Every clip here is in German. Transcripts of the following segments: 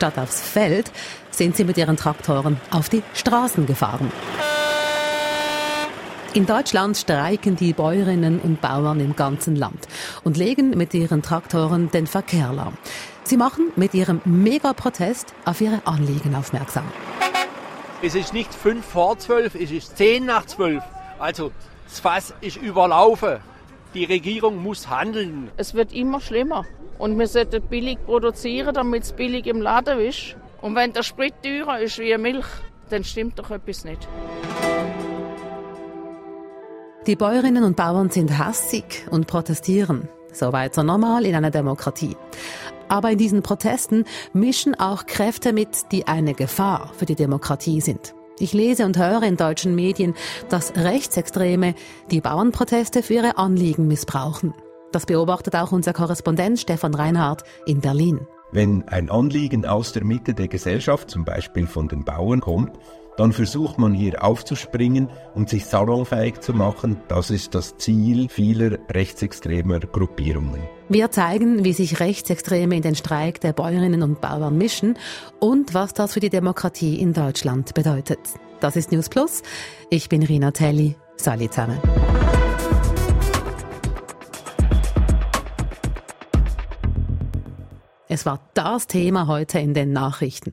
statt aufs Feld sind sie mit ihren Traktoren auf die Straßen gefahren. In Deutschland streiken die Bäuerinnen und Bauern im ganzen Land und legen mit ihren Traktoren den Verkehr lahm. Sie machen mit ihrem Megaprotest auf ihre Anliegen aufmerksam. Es ist nicht fünf vor zwölf, es ist zehn nach zwölf. Also das Fass ist überlaufen. Die Regierung muss handeln. Es wird immer schlimmer. Und wir sollten billig produzieren, damit es billig im Laden ist. Und wenn der Sprit teurer ist wie Milch, dann stimmt doch etwas nicht. Die Bäuerinnen und Bauern sind hassig und protestieren. Soweit so normal in einer Demokratie. Aber in diesen Protesten mischen auch Kräfte mit, die eine Gefahr für die Demokratie sind. Ich lese und höre in deutschen Medien, dass Rechtsextreme die Bauernproteste für ihre Anliegen missbrauchen. Das beobachtet auch unser Korrespondent Stefan Reinhardt in Berlin. Wenn ein Anliegen aus der Mitte der Gesellschaft, zum Beispiel von den Bauern, kommt, dann versucht man hier aufzuspringen und sich salonfähig zu machen. Das ist das Ziel vieler rechtsextremer Gruppierungen. Wir zeigen, wie sich Rechtsextreme in den Streik der Bäuerinnen und Bauern mischen und was das für die Demokratie in Deutschland bedeutet. Das ist News Plus. Ich bin Rina Telli. Salut zusammen. Es war das Thema heute in den Nachrichten.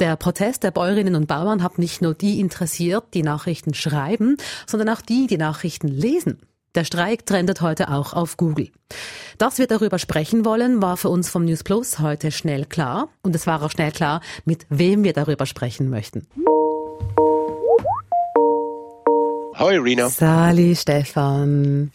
Der Protest der Bäuerinnen und Bauern hat nicht nur die interessiert, die Nachrichten schreiben, sondern auch die, die Nachrichten lesen. Der Streik trendet heute auch auf Google. Dass wir darüber sprechen wollen, war für uns vom News Plus heute schnell klar. Und es war auch schnell klar, mit wem wir darüber sprechen möchten. Hallo Irina. Sali, Stefan.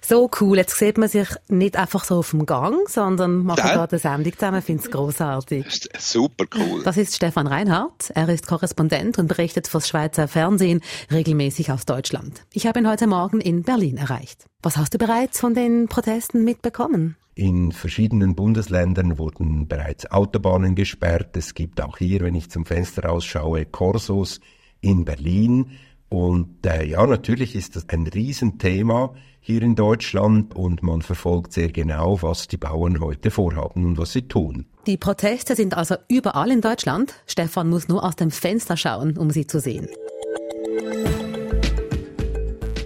So cool. Jetzt sieht man sich nicht einfach so auf dem Gang, sondern machen ja. gerade eine Sendung zusammen. Ich finde es grossartig. Super cool. Das ist Stefan Reinhardt. Er ist Korrespondent und berichtet fürs Schweizer Fernsehen regelmäßig aus Deutschland. Ich habe ihn heute Morgen in Berlin erreicht. Was hast du bereits von den Protesten mitbekommen? In verschiedenen Bundesländern wurden bereits Autobahnen gesperrt. Es gibt auch hier, wenn ich zum Fenster rausschaue, Korsos in Berlin. Und äh, ja, natürlich ist das ein Riesenthema hier in Deutschland und man verfolgt sehr genau, was die Bauern heute vorhaben und was sie tun. Die Proteste sind also überall in Deutschland. Stefan muss nur aus dem Fenster schauen, um sie zu sehen.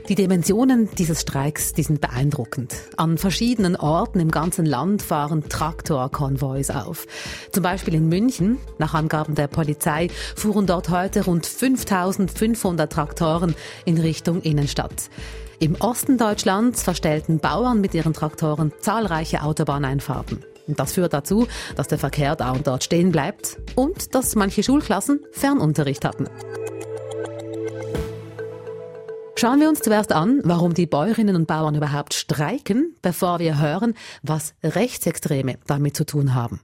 Die Dimensionen dieses Streiks, die sind beeindruckend. An verschiedenen Orten im ganzen Land fahren Traktorkonvois auf. Zum Beispiel in München. Nach Angaben der Polizei fuhren dort heute rund 5500 Traktoren in Richtung Innenstadt. Im Osten Deutschlands verstellten Bauern mit ihren Traktoren zahlreiche Autobahneinfahrten. Das führt dazu, dass der Verkehr da und dort stehen bleibt und dass manche Schulklassen Fernunterricht hatten. Schauen wir uns zuerst an, warum die Bäuerinnen und Bauern überhaupt streiken, bevor wir hören, was Rechtsextreme damit zu tun haben.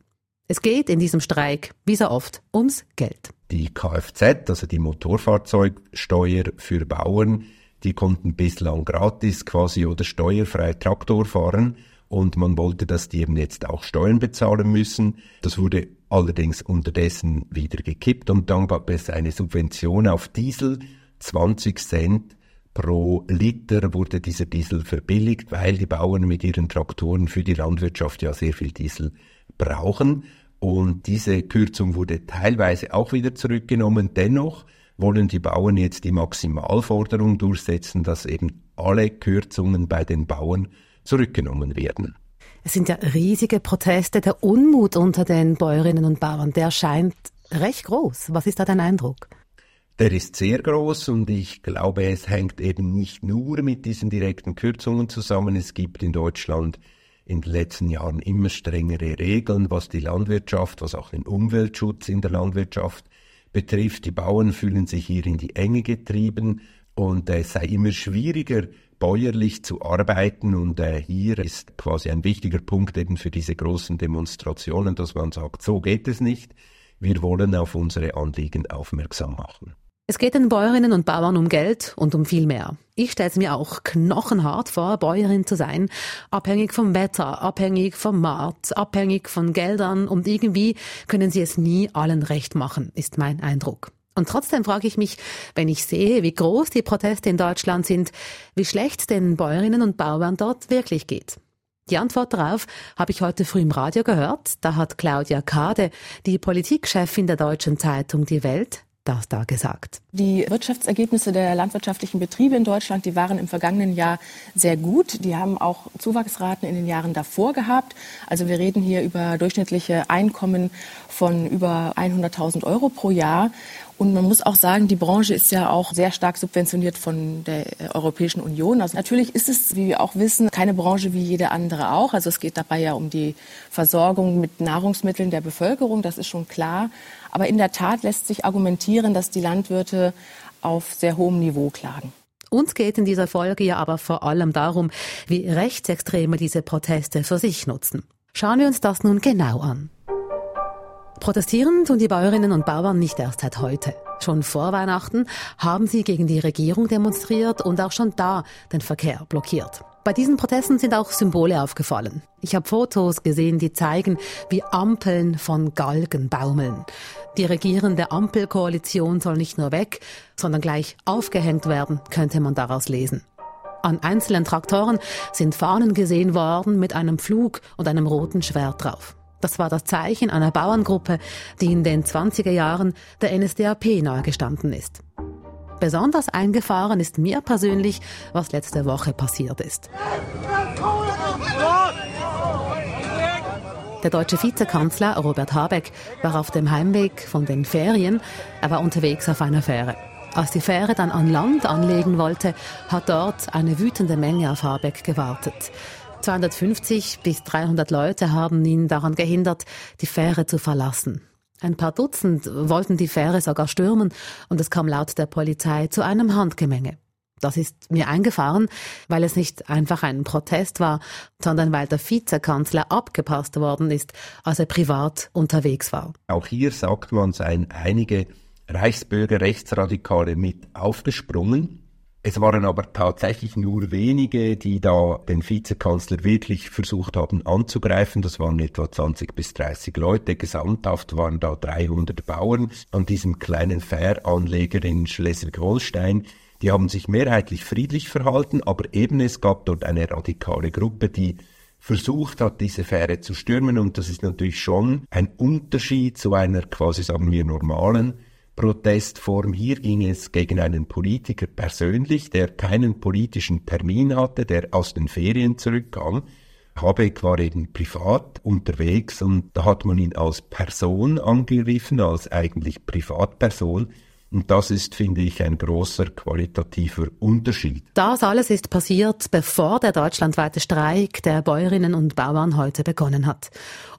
Es geht in diesem Streik, wie so oft, ums Geld. Die Kfz, also die Motorfahrzeugsteuer für Bauern, die konnten bislang gratis quasi oder steuerfrei Traktor fahren und man wollte, dass die eben jetzt auch Steuern bezahlen müssen. Das wurde allerdings unterdessen wieder gekippt und dann gab es eine Subvention auf Diesel, 20 Cent pro Liter wurde dieser Diesel verbilligt, weil die Bauern mit ihren Traktoren für die Landwirtschaft ja sehr viel Diesel brauchen. Und diese Kürzung wurde teilweise auch wieder zurückgenommen. Dennoch wollen die Bauern jetzt die Maximalforderung durchsetzen, dass eben alle Kürzungen bei den Bauern zurückgenommen werden. Es sind ja riesige Proteste. Der Unmut unter den Bäuerinnen und Bauern, der scheint recht groß. Was ist da dein Eindruck? Der ist sehr groß und ich glaube, es hängt eben nicht nur mit diesen direkten Kürzungen zusammen. Es gibt in Deutschland in den letzten Jahren immer strengere Regeln, was die Landwirtschaft, was auch den Umweltschutz in der Landwirtschaft betrifft. Die Bauern fühlen sich hier in die Enge getrieben und es sei immer schwieriger, bäuerlich zu arbeiten. Und äh, hier ist quasi ein wichtiger Punkt eben für diese großen Demonstrationen, dass man sagt, so geht es nicht. Wir wollen auf unsere Anliegen aufmerksam machen. Es geht den Bäuerinnen und Bauern um Geld und um viel mehr. Ich stelle es mir auch knochenhart vor, Bäuerin zu sein, abhängig vom Wetter, abhängig vom Markt, abhängig von Geldern und irgendwie können sie es nie allen recht machen, ist mein Eindruck. Und trotzdem frage ich mich, wenn ich sehe, wie groß die Proteste in Deutschland sind, wie schlecht den Bäuerinnen und Bauern dort wirklich geht. Die Antwort darauf habe ich heute früh im Radio gehört. Da hat Claudia Kade, die Politikchefin der deutschen Zeitung Die Welt, das da gesagt. Die Wirtschaftsergebnisse der landwirtschaftlichen Betriebe in Deutschland, die waren im vergangenen Jahr sehr gut. Die haben auch Zuwachsraten in den Jahren davor gehabt. Also wir reden hier über durchschnittliche Einkommen von über 100.000 Euro pro Jahr. Und man muss auch sagen, die Branche ist ja auch sehr stark subventioniert von der Europäischen Union. Also natürlich ist es, wie wir auch wissen, keine Branche wie jede andere auch. Also es geht dabei ja um die Versorgung mit Nahrungsmitteln der Bevölkerung, das ist schon klar. Aber in der Tat lässt sich argumentieren, dass die Landwirte auf sehr hohem Niveau klagen. Uns geht in dieser Folge ja aber vor allem darum, wie Rechtsextreme diese Proteste für sich nutzen. Schauen wir uns das nun genau an. Protestieren tun die Bäuerinnen und Bauern nicht erst seit heute. Schon vor Weihnachten haben sie gegen die Regierung demonstriert und auch schon da den Verkehr blockiert. Bei diesen Protesten sind auch Symbole aufgefallen. Ich habe Fotos gesehen, die zeigen, wie Ampeln von Galgen baumeln. Die regierende Ampelkoalition soll nicht nur weg, sondern gleich aufgehängt werden, könnte man daraus lesen. An einzelnen Traktoren sind Fahnen gesehen worden mit einem Flug und einem roten Schwert drauf. Das war das Zeichen einer Bauerngruppe, die in den 20er Jahren der NSDAP nahegestanden ist. Besonders eingefahren ist mir persönlich, was letzte Woche passiert ist. Der deutsche Vizekanzler Robert Habeck war auf dem Heimweg von den Ferien. Er war unterwegs auf einer Fähre. Als die Fähre dann an Land anlegen wollte, hat dort eine wütende Menge auf Habeck gewartet. 250 bis 300 Leute haben ihn daran gehindert, die Fähre zu verlassen. Ein paar Dutzend wollten die Fähre sogar stürmen und es kam laut der Polizei zu einem Handgemenge. Das ist mir eingefahren, weil es nicht einfach ein Protest war, sondern weil der Vizekanzler abgepasst worden ist, als er privat unterwegs war. Auch hier sagt man, seien einige Reichsbürger Rechtsradikale mit aufgesprungen. Es waren aber tatsächlich nur wenige, die da den Vizekanzler wirklich versucht haben anzugreifen. Das waren etwa 20 bis 30 Leute. Gesamthaft waren da 300 Bauern an diesem kleinen Fähranleger in Schleswig-Holstein. Die haben sich mehrheitlich friedlich verhalten, aber eben es gab dort eine radikale Gruppe, die versucht hat, diese Fähre zu stürmen. Und das ist natürlich schon ein Unterschied zu einer quasi, sagen wir, normalen Protestform. Hier ging es gegen einen Politiker persönlich, der keinen politischen Termin hatte, der aus den Ferien zurückkam. Habeck war eben privat unterwegs und da hat man ihn als Person angegriffen, als eigentlich Privatperson. Und das ist, finde ich, ein großer qualitativer Unterschied. Das alles ist passiert, bevor der deutschlandweite Streik der Bäuerinnen und Bauern heute begonnen hat.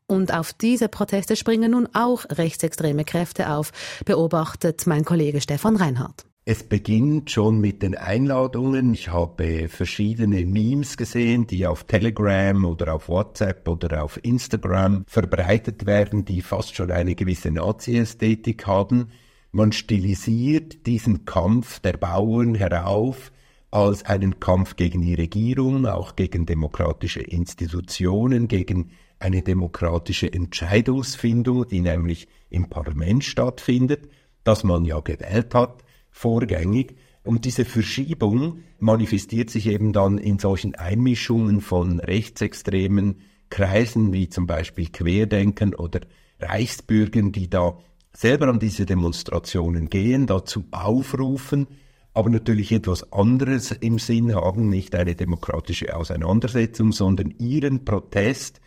Und auf diese Proteste springen nun auch rechtsextreme Kräfte auf, beobachtet mein Kollege Stefan Reinhardt. Es beginnt schon mit den Einladungen. Ich habe verschiedene Memes gesehen, die auf Telegram oder auf WhatsApp oder auf Instagram verbreitet werden, die fast schon eine gewisse Nazi-Ästhetik haben. Man stilisiert diesen Kampf der Bauern herauf als einen Kampf gegen die Regierung, auch gegen demokratische Institutionen, gegen eine demokratische Entscheidungsfindung, die nämlich im Parlament stattfindet, das man ja gewählt hat, vorgängig. Und diese Verschiebung manifestiert sich eben dann in solchen Einmischungen von rechtsextremen Kreisen wie zum Beispiel Querdenken oder Reichsbürgern, die da selber an diese Demonstrationen gehen, dazu aufrufen, aber natürlich etwas anderes im Sinn haben, nicht eine demokratische Auseinandersetzung, sondern ihren Protest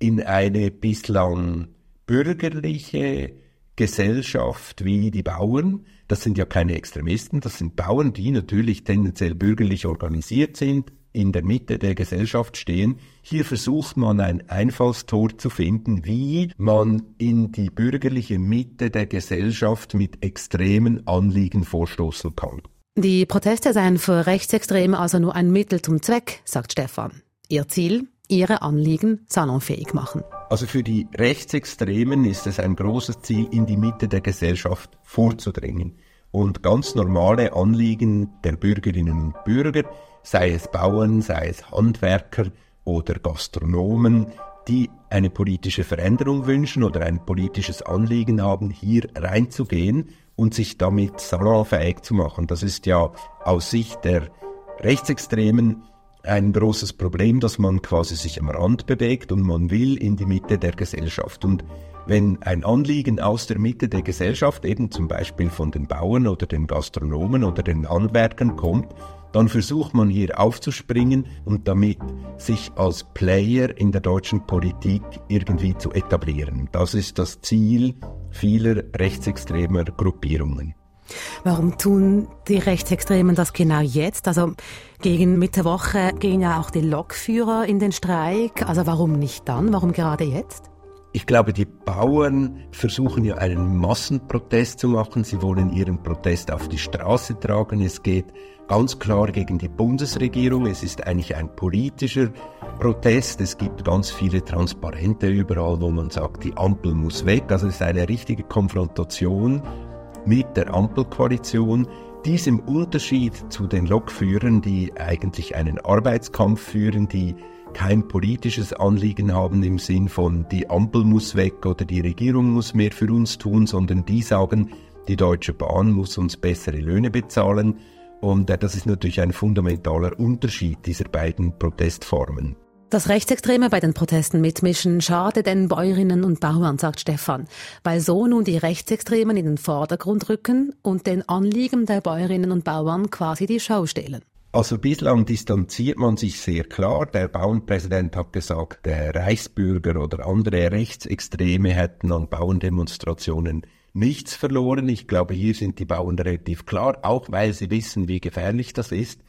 in eine bislang bürgerliche Gesellschaft wie die Bauern. Das sind ja keine Extremisten, das sind Bauern, die natürlich tendenziell bürgerlich organisiert sind, in der Mitte der Gesellschaft stehen. Hier versucht man ein Einfallstor zu finden, wie man in die bürgerliche Mitte der Gesellschaft mit extremen Anliegen vorstoßen kann. Die Proteste seien für Rechtsextreme also nur ein Mittel zum Zweck, sagt Stefan. Ihr Ziel? ihre Anliegen salonfähig machen. Also für die Rechtsextremen ist es ein großes Ziel, in die Mitte der Gesellschaft vorzudringen und ganz normale Anliegen der Bürgerinnen und Bürger, sei es Bauern, sei es Handwerker oder Gastronomen, die eine politische Veränderung wünschen oder ein politisches Anliegen haben, hier reinzugehen und sich damit salonfähig zu machen. Das ist ja aus Sicht der Rechtsextremen ein großes Problem, dass man quasi sich am Rand bewegt und man will in die Mitte der Gesellschaft. Und wenn ein Anliegen aus der Mitte der Gesellschaft, eben zum Beispiel von den Bauern oder den Gastronomen oder den Handwerkern kommt, dann versucht man hier aufzuspringen und damit sich als Player in der deutschen Politik irgendwie zu etablieren. Das ist das Ziel vieler rechtsextremer Gruppierungen. Warum tun die Rechtsextremen das genau jetzt? Also gegen Mitte Woche gehen ja auch die Lokführer in den Streik. Also warum nicht dann? Warum gerade jetzt? Ich glaube, die Bauern versuchen ja einen Massenprotest zu machen. Sie wollen ihren Protest auf die Straße tragen. Es geht ganz klar gegen die Bundesregierung. Es ist eigentlich ein politischer Protest. Es gibt ganz viele Transparente überall, wo man sagt, die Ampel muss weg. Also es ist eine richtige Konfrontation mit der Ampelkoalition. Dies im Unterschied zu den Lokführern, die eigentlich einen Arbeitskampf führen, die kein politisches Anliegen haben im Sinn von die Ampel muss weg oder die Regierung muss mehr für uns tun, sondern die sagen, die Deutsche Bahn muss uns bessere Löhne bezahlen. Und äh, das ist natürlich ein fundamentaler Unterschied dieser beiden Protestformen. Dass Rechtsextreme bei den Protesten mitmischen, schade den Bäuerinnen und Bauern, sagt Stefan, weil so nun die Rechtsextremen in den Vordergrund rücken und den Anliegen der Bäuerinnen und Bauern quasi die Schau stellen. Also bislang distanziert man sich sehr klar. Der Bauernpräsident hat gesagt, der Reichsbürger oder andere Rechtsextreme hätten an Bauerndemonstrationen nichts verloren. Ich glaube, hier sind die Bauern relativ klar, auch weil sie wissen, wie gefährlich das ist,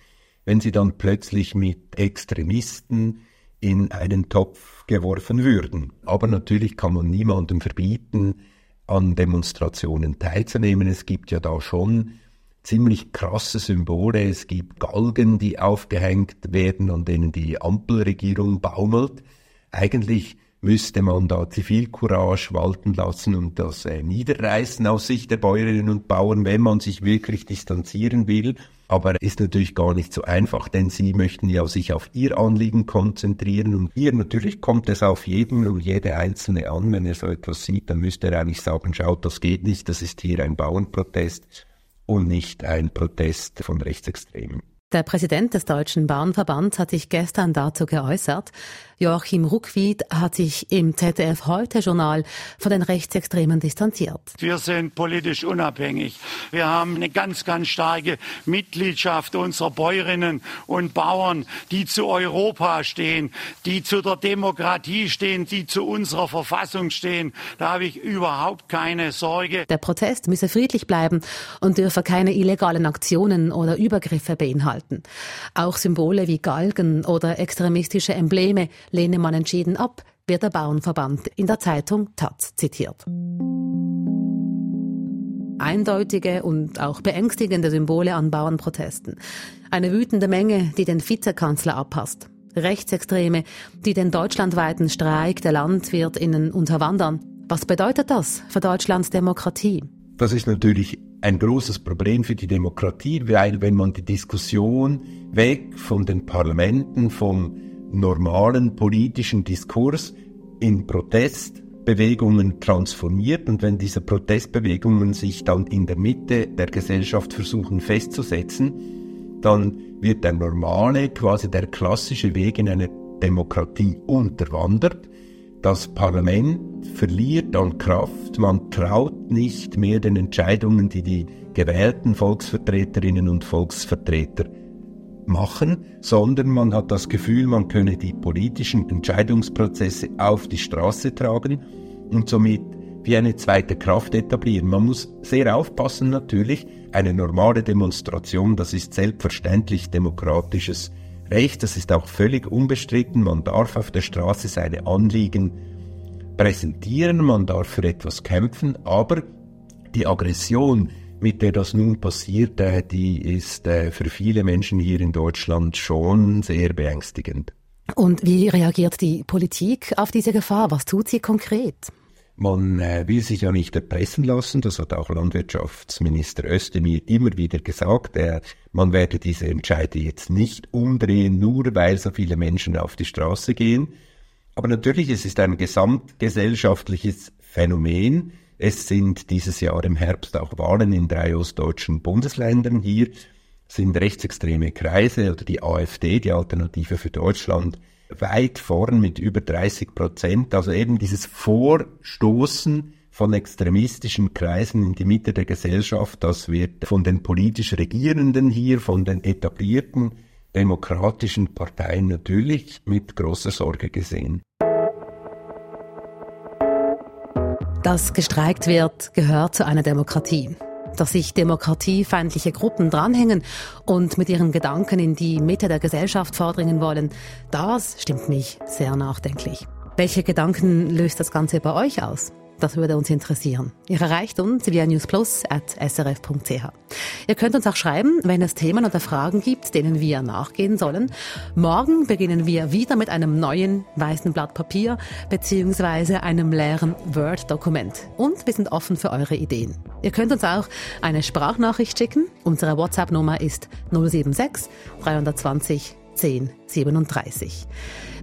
wenn sie dann plötzlich mit Extremisten in einen Topf geworfen würden. Aber natürlich kann man niemandem verbieten, an Demonstrationen teilzunehmen. Es gibt ja da schon ziemlich krasse Symbole. Es gibt Galgen, die aufgehängt werden, an denen die Ampelregierung baumelt. Eigentlich müsste man da Zivilcourage walten lassen und das äh, niederreißen aus Sicht der Bäuerinnen und Bauern, wenn man sich wirklich distanzieren will. Aber ist natürlich gar nicht so einfach, denn sie möchten ja sich auf ihr Anliegen konzentrieren. Und hier natürlich kommt es auf jeden und jede Einzelne an. Wenn er so etwas sieht, dann müsste er eigentlich sagen, schaut, das geht nicht, das ist hier ein Bauernprotest und nicht ein Protest von Rechtsextremen. Der Präsident des Deutschen Bahnverbands hat sich gestern dazu geäußert. Joachim Ruckwied hat sich im ZDF Heute Journal von den Rechtsextremen distanziert. Wir sind politisch unabhängig. Wir haben eine ganz, ganz starke Mitgliedschaft unserer Bäuerinnen und Bauern, die zu Europa stehen, die zu der Demokratie stehen, die zu unserer Verfassung stehen. Da habe ich überhaupt keine Sorge. Der Protest müsse friedlich bleiben und dürfe keine illegalen Aktionen oder Übergriffe beinhalten. Auch Symbole wie Galgen oder extremistische Embleme lehne man entschieden ab, wird der Bauernverband in der Zeitung Taz zitiert. Eindeutige und auch beängstigende Symbole an Bauernprotesten. Eine wütende Menge, die den Vizekanzler abpasst. Rechtsextreme, die den deutschlandweiten Streik der Landwirtinnen unterwandern. Was bedeutet das für Deutschlands Demokratie? Das ist natürlich ein großes Problem für die Demokratie, weil wenn man die Diskussion weg von den Parlamenten, vom normalen politischen Diskurs in Protestbewegungen transformiert und wenn diese Protestbewegungen sich dann in der Mitte der Gesellschaft versuchen festzusetzen, dann wird der normale, quasi der klassische Weg in eine Demokratie unterwandert. Das Parlament verliert an Kraft, man traut nicht mehr den Entscheidungen, die die gewählten Volksvertreterinnen und Volksvertreter machen, sondern man hat das Gefühl, man könne die politischen Entscheidungsprozesse auf die Straße tragen und somit wie eine zweite Kraft etablieren. Man muss sehr aufpassen natürlich. Eine normale Demonstration, das ist selbstverständlich demokratisches Recht, das ist auch völlig unbestritten. Man darf auf der Straße seine Anliegen präsentieren, man darf für etwas kämpfen, aber die Aggression, mit der das nun passiert, äh, die ist äh, für viele Menschen hier in Deutschland schon sehr beängstigend. Und wie reagiert die Politik auf diese Gefahr? Was tut sie konkret? Man äh, will sich ja nicht erpressen lassen, das hat auch Landwirtschaftsminister Özdemir immer wieder gesagt. Er, man werde diese Entscheide jetzt nicht umdrehen, nur weil so viele Menschen auf die Straße gehen. Aber natürlich, es ist ein gesamtgesellschaftliches Phänomen. Es sind dieses Jahr im Herbst auch Wahlen in drei ostdeutschen Bundesländern. Hier sind rechtsextreme Kreise oder die AfD, die Alternative für Deutschland, weit vorn mit über 30 Prozent. Also eben dieses Vorstoßen von extremistischen Kreisen in die Mitte der Gesellschaft, das wird von den politisch Regierenden hier, von den etablierten demokratischen Parteien natürlich mit großer Sorge gesehen. Dass gestreikt wird, gehört zu einer Demokratie. Dass sich demokratiefeindliche Gruppen dranhängen und mit ihren Gedanken in die Mitte der Gesellschaft vordringen wollen, das stimmt mich sehr nachdenklich. Welche Gedanken löst das Ganze bei euch aus? Das würde uns interessieren. Ihr erreicht uns via newsplus.srf.ch. Ihr könnt uns auch schreiben, wenn es Themen oder Fragen gibt, denen wir nachgehen sollen. Morgen beginnen wir wieder mit einem neuen weißen Blatt Papier beziehungsweise einem leeren Word-Dokument. Und wir sind offen für eure Ideen. Ihr könnt uns auch eine Sprachnachricht schicken. Unsere WhatsApp-Nummer ist 076 320 1037.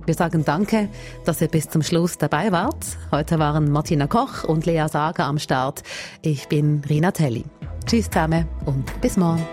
Wir sagen danke, dass ihr bis zum Schluss dabei wart. Heute waren Martina Koch und Lea Sager am Start. Ich bin Rina Telli. Tschüss zusammen und bis morgen.